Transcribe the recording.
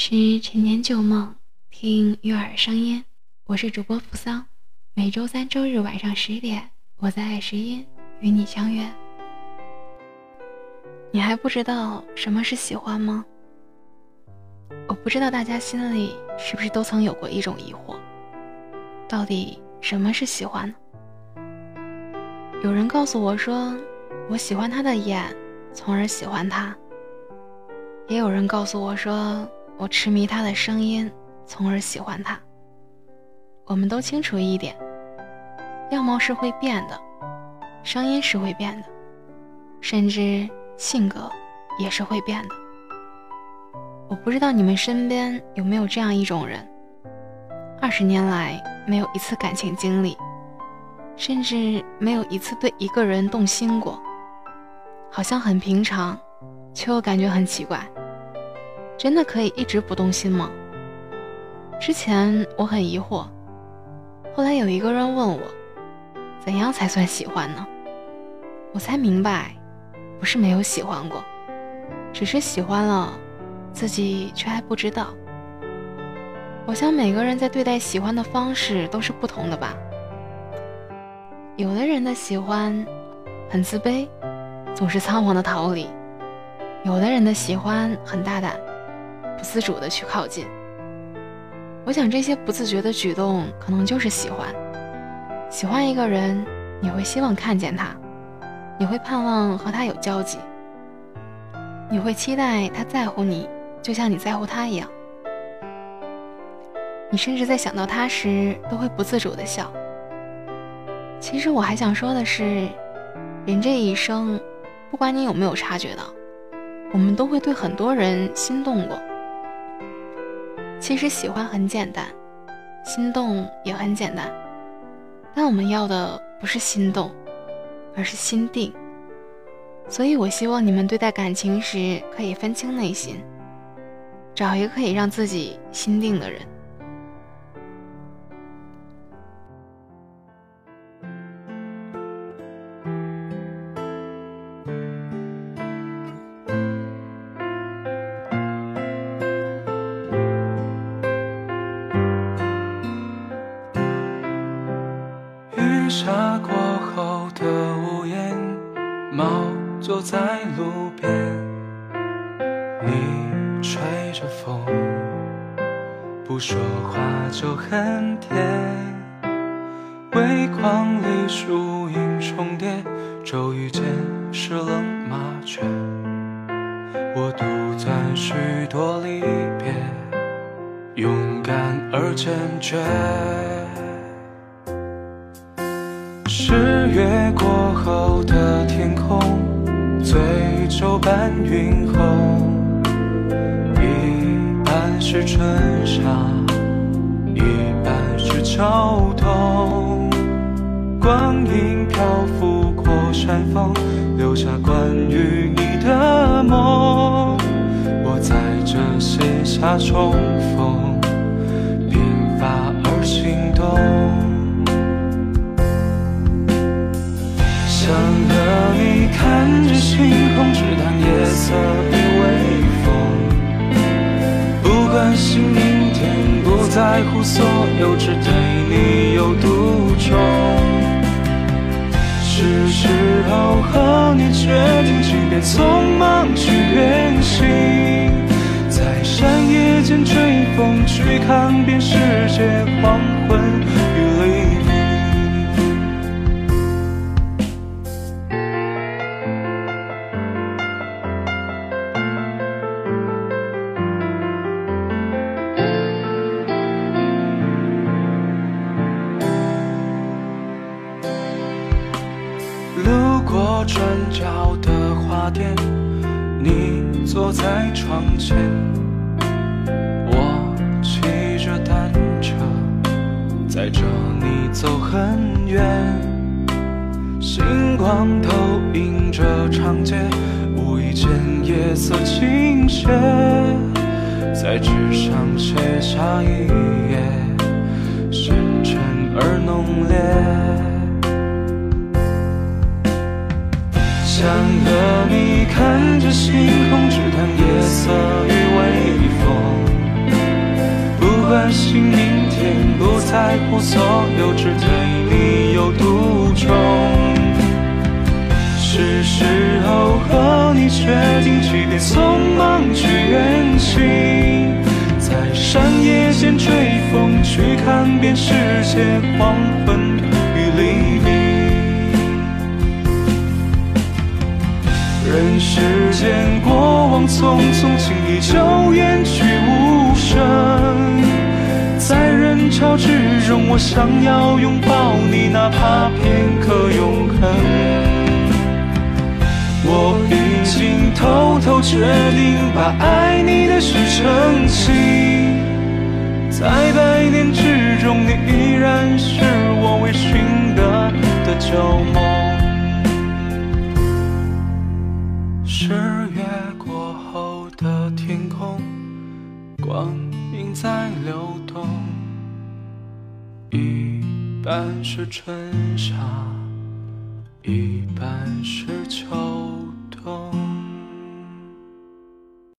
是陈年旧梦，听悦耳声音。我是主播扶桑，每周三、周日晚上十点，我在爱时音与你相约。你还不知道什么是喜欢吗？我不知道大家心里是不是都曾有过一种疑惑：到底什么是喜欢？有人告诉我说，我喜欢他的眼，从而喜欢他；也有人告诉我说。我痴迷他的声音，从而喜欢他。我们都清楚一点，样貌是会变的，声音是会变的，甚至性格也是会变的。我不知道你们身边有没有这样一种人，二十年来没有一次感情经历，甚至没有一次对一个人动心过，好像很平常，却又感觉很奇怪。真的可以一直不动心吗？之前我很疑惑，后来有一个人问我，怎样才算喜欢呢？我才明白，不是没有喜欢过，只是喜欢了，自己却还不知道。我想每个人在对待喜欢的方式都是不同的吧。有的人的喜欢很自卑，总是仓皇的逃离；有的人的喜欢很大胆。不自主的去靠近，我想这些不自觉的举动，可能就是喜欢。喜欢一个人，你会希望看见他，你会盼望和他有交集，你会期待他在乎你，就像你在乎他一样。你甚至在想到他时，都会不自主的笑。其实我还想说的是，人这一生，不管你有没有察觉到，我们都会对很多人心动过。其实喜欢很简单，心动也很简单，但我们要的不是心动，而是心定。所以我希望你们对待感情时可以分清内心，找一个可以让自己心定的人。坐在路边，你吹着风，不说话就很甜。微光里树影重叠，骤雨间是冷麻雀。我独赞许多离别，勇敢而坚决。十月过后的，醉酒伴云红，一半是春夏，一半是秋冬。光阴漂浮过山峰，留下关于你的梦。我在这写下重逢，看着星空，直谈夜色与微风。不关心明天，不在乎所有，只对你有独钟。是时候和你决定，请别匆忙去远行，在山野间追风，去看遍世界黄转角的花店，你坐在窗前，我骑着单车，载着你走很远。星光投影着长街，无意间夜色倾斜，在纸上写下一页，深沉而浓烈。想和你看着星空，只谈夜色与微风。不关心明天，不在乎所有，只对你有独钟。是时候和你决定，即便匆忙去远行，在山野间吹风，去看遍世界黄昏。人世间过往匆匆，轻易就远去无声。在人潮之中，我想要拥抱你，哪怕片刻永恒。我已经偷偷决定，把爱你的事澄清。在百年之中，你依然是冬一半是春夏一半是秋冬。